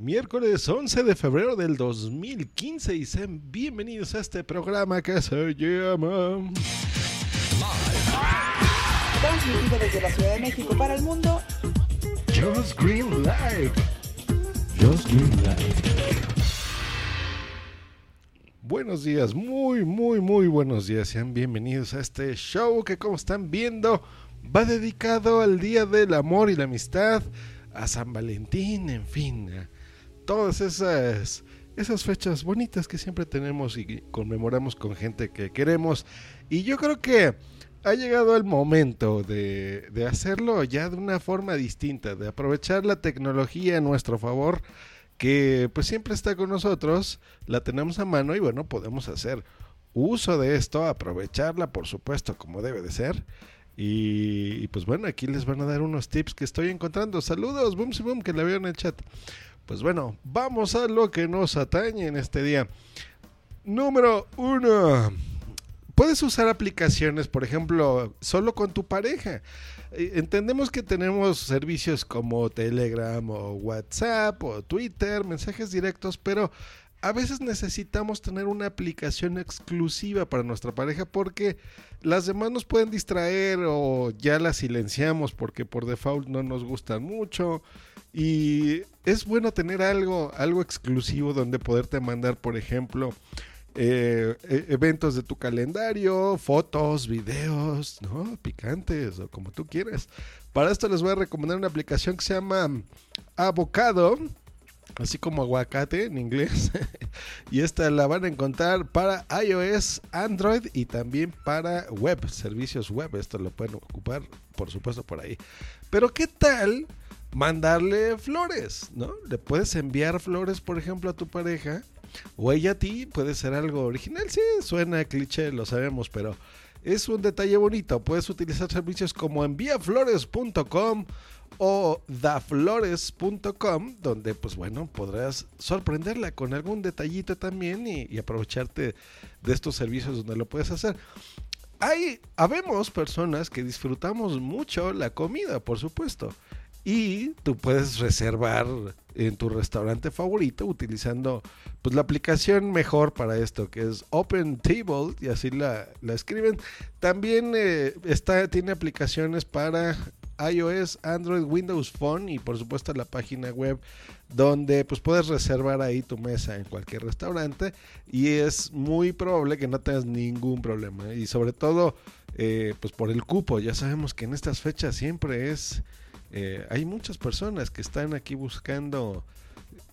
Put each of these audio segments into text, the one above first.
Miércoles 11 de febrero del 2015 y sean bienvenidos a este programa que se llama... Transmitido desde la Ciudad de México para el mundo. Just Green Live. Just Green Live. Buenos días, muy, muy, muy buenos días. Sean bienvenidos a este show que como están viendo va dedicado al Día del Amor y la Amistad, a San Valentín, en fin, todas esas, esas fechas bonitas que siempre tenemos y conmemoramos con gente que queremos. Y yo creo que ha llegado el momento de, de, hacerlo ya de una forma distinta, de aprovechar la tecnología a nuestro favor, que pues siempre está con nosotros, la tenemos a mano y bueno, podemos hacer uso de esto, aprovecharla por supuesto como debe de ser. Y, pues bueno, aquí les van a dar unos tips que estoy encontrando. Saludos, boom, boom, que la veo en el chat. Pues bueno, vamos a lo que nos atañe en este día. Número uno puedes usar aplicaciones, por ejemplo, solo con tu pareja. Entendemos que tenemos servicios como Telegram o WhatsApp o Twitter, mensajes directos, pero a veces necesitamos tener una aplicación exclusiva para nuestra pareja porque las demás nos pueden distraer o ya las silenciamos porque por default no nos gustan mucho. Y es bueno tener algo, algo exclusivo donde poderte mandar, por ejemplo, eh, eventos de tu calendario, fotos, videos, ¿no? Picantes o como tú quieras. Para esto les voy a recomendar una aplicación que se llama Avocado, así como aguacate en inglés. y esta la van a encontrar para iOS, Android y también para web, servicios web. Esto lo pueden ocupar, por supuesto, por ahí. Pero ¿qué tal? Mandarle flores, ¿no? Le puedes enviar flores, por ejemplo, a tu pareja o ella a ti puede ser algo original, sí, suena cliché, lo sabemos, pero es un detalle bonito. Puedes utilizar servicios como enviaflores.com o daflores.com, donde pues bueno, podrás sorprenderla con algún detallito también y, aprovecharte de estos servicios donde lo puedes hacer. Hay, habemos personas que disfrutamos mucho la comida, por supuesto. Y tú puedes reservar en tu restaurante favorito utilizando pues la aplicación mejor para esto que es Open Table y así la, la escriben. También eh, tiene aplicaciones para iOS, Android, Windows Phone y por supuesto la página web donde pues puedes reservar ahí tu mesa en cualquier restaurante y es muy probable que no tengas ningún problema y sobre todo eh, pues por el cupo ya sabemos que en estas fechas siempre es eh, hay muchas personas que están aquí buscando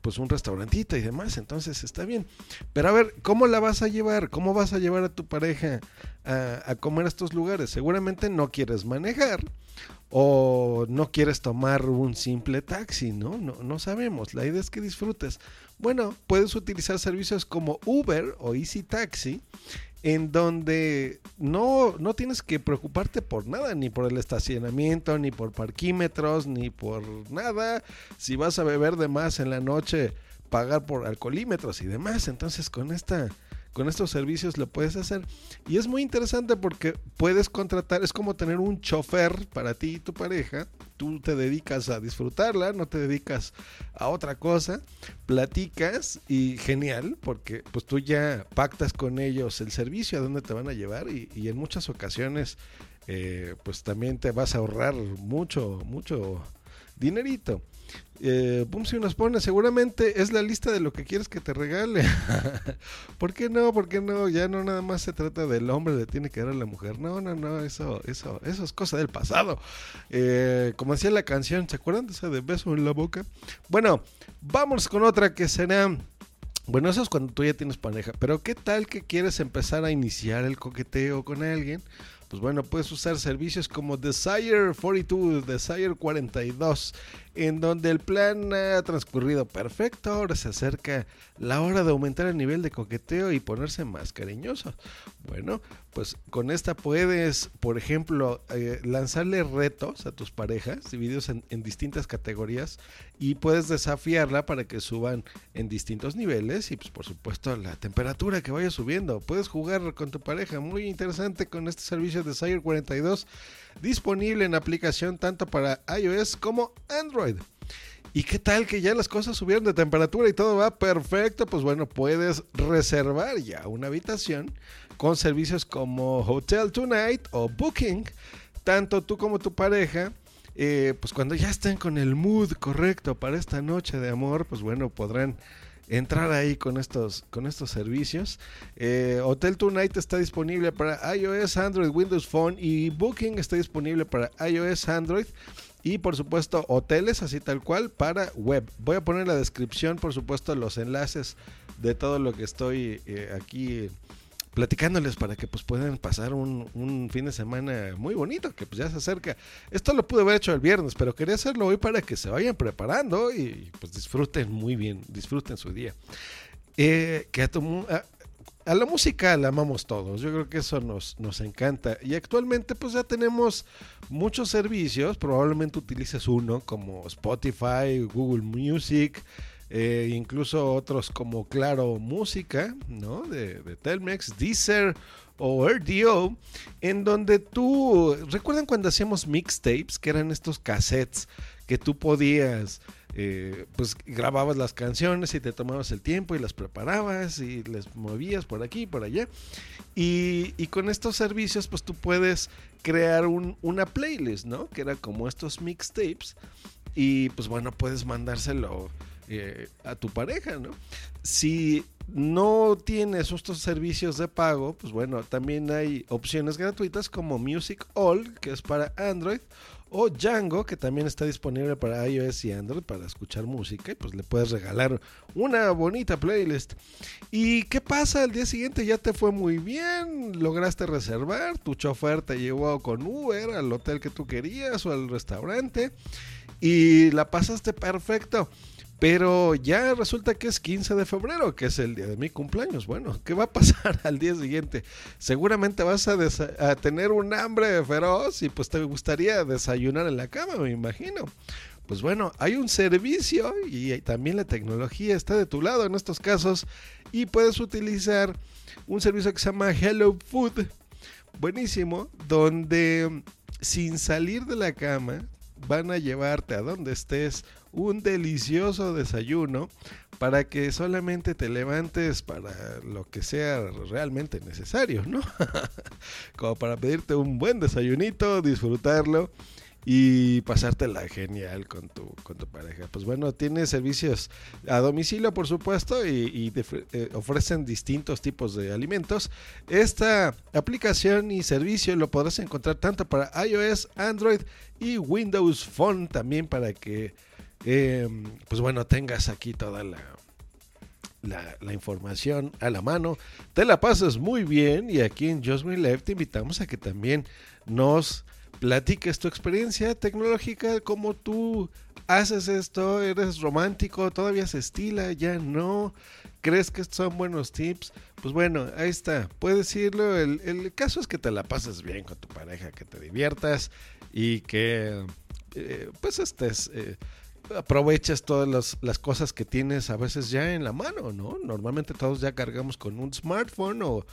pues un restaurantito y demás, entonces está bien. Pero a ver, ¿cómo la vas a llevar? ¿Cómo vas a llevar a tu pareja a, a, comer a estos lugares? Seguramente no quieres manejar o no quieres tomar un simple taxi, ¿no? No, no sabemos. La idea es que disfrutes. Bueno, puedes utilizar servicios como Uber o Easy Taxi en donde no, no tienes que preocuparte por nada, ni por el estacionamiento, ni por parquímetros, ni por nada. Si vas a beber de más en la noche, pagar por alcoholímetros y demás. Entonces con esta con estos servicios lo puedes hacer. Y es muy interesante porque puedes contratar, es como tener un chofer para ti y tu pareja. Tú te dedicas a disfrutarla, no te dedicas a otra cosa. Platicas y genial, porque pues tú ya pactas con ellos el servicio, a dónde te van a llevar y, y en muchas ocasiones eh, pues también te vas a ahorrar mucho, mucho dinerito. Eh, Boom si nos pone, seguramente es la lista de lo que quieres que te regale. ¿Por qué no? ¿Por qué no? Ya no nada más se trata del hombre, le tiene que dar a la mujer. No, no, no, eso, eso, eso es cosa del pasado. Eh, como decía la canción, ¿se acuerdan de esa de beso en la boca? Bueno, vamos con otra que será... Bueno, eso es cuando tú ya tienes pareja, pero ¿qué tal que quieres empezar a iniciar el coqueteo con alguien? Pues bueno, puedes usar servicios como Desire 42, Desire 42, en donde el plan ha transcurrido perfecto, ahora se acerca la hora de aumentar el nivel de coqueteo y ponerse más cariñoso. Bueno, pues con esta puedes, por ejemplo, eh, lanzarle retos a tus parejas, divididos en, en distintas categorías, y puedes desafiarla para que suban en distintos niveles y pues por supuesto la temperatura que vaya subiendo. Puedes jugar con tu pareja, muy interesante con este servicio de Sire 42, disponible en aplicación tanto para iOS como Android. ¿Y qué tal que ya las cosas subieron de temperatura y todo va perfecto? Pues bueno, puedes reservar ya una habitación con servicios como Hotel Tonight o Booking. Tanto tú como tu pareja, eh, pues cuando ya estén con el mood correcto para esta noche de amor, pues bueno, podrán entrar ahí con estos, con estos servicios. Eh, Hotel Tonight está disponible para iOS, Android, Windows Phone y Booking está disponible para iOS, Android. Y por supuesto, hoteles así tal cual para web. Voy a poner en la descripción, por supuesto, los enlaces de todo lo que estoy eh, aquí platicándoles para que pues puedan pasar un, fin de semana muy bonito que pues ya se acerca. Esto lo pude haber hecho el viernes, pero quería hacerlo hoy para que se vayan preparando y pues disfruten muy bien, disfruten su día. Eh, que a, tu, a, la música la amamos todos, yo creo que eso nos, nos encanta. Y actualmente pues ya tenemos muchos servicios, probablemente utilices uno como Spotify, Google Music, eh, incluso otros como Claro Música, ¿no? De, de, Telmex, Deezer o RDO, en donde tú, ¿recuerdan cuando hacíamos mixtapes, que eran estos cassettes que tú podías, eh, pues grababas las canciones y te tomabas el tiempo y las preparabas y les movías por aquí y por allá? Y, con estos servicios, pues tú puedes crear un, una playlist, ¿no? Que era como estos mixtapes y pues bueno, puedes mandárselo eh, a tu pareja, ¿no? Si no tienes estos servicios de pago, pues bueno, también hay opciones gratuitas como Music All, que es para Android, o Django, que también está disponible para iOS y Android para escuchar música y pues le puedes regalar una bonita playlist. ¿Y qué pasa? Al día siguiente ya te fue muy bien, lograste reservar, tu chofer te llevó con Uber al hotel que tú querías o al restaurante y la pasaste perfecto. Pero ya resulta que es 15 de febrero, que es el día de mi cumpleaños. Bueno, ¿qué va a pasar al día siguiente? Seguramente vas a, tener un hambre feroz y pues te gustaría desayunar en la cama, me imagino. Pues bueno, hay un servicio y también la tecnología está de tu lado en estos casos y puedes utilizar un servicio que se llama Hello Food. Buenísimo, donde sin salir de la cama van a llevarte a donde estés un delicioso desayuno para que solamente te levantes para lo que sea realmente necesario, ¿no? Como para pedirte un buen desayunito, disfrutarlo y pasártela genial con tu, con tu pareja. Pues bueno, tiene servicios a domicilio, por supuesto, y, eh, ofrecen distintos tipos de alimentos. Esta aplicación y servicio lo podrás encontrar tanto para iOS, Android y Windows Phone también para que, eh, pues bueno, tengas aquí toda la, la, información a la mano, te la pasas muy bien y aquí en Just Me Live te invitamos a que también nos platiques tu experiencia tecnológica, cómo tú haces esto, eres romántico, todavía se estila, ya no, crees que son buenos tips, pues bueno, ahí está, puedes decirlo, el, el caso es que te la pases bien con tu pareja, que te diviertas y que eh, pues estés... Eh, aprovechas todas las, cosas que tienes a veces ya en la mano, ¿no? Normalmente todos ya cargamos con un smartphone o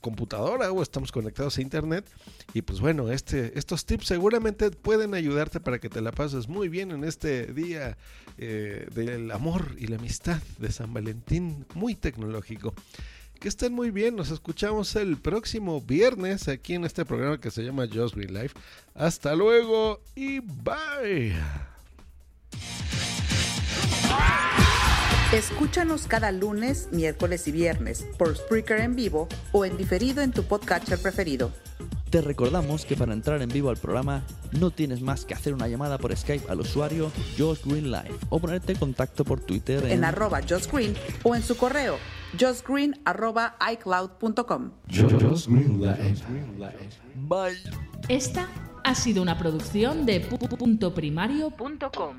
computadora o estamos conectados a internet y pues bueno, este, estos tips seguramente pueden ayudarte para que te la pases muy bien en este día eh, del amor y la amistad de San Valentín, muy tecnológico. Que estén muy bien, nos escuchamos el próximo viernes aquí en este programa que se llama Just Green Life. Hasta luego y bye. Escúchanos cada lunes, miércoles y viernes por Spreaker en vivo o en diferido en tu podcatcher preferido. Te recordamos que para entrar en vivo al programa no tienes más que hacer una llamada por Skype al usuario Josh Green Live o ponerte en contacto por Twitter en, en arroba Josh Green o en su correo justgreen.icloud.com. Bye. Esta ha sido una producción de pu.primario.com.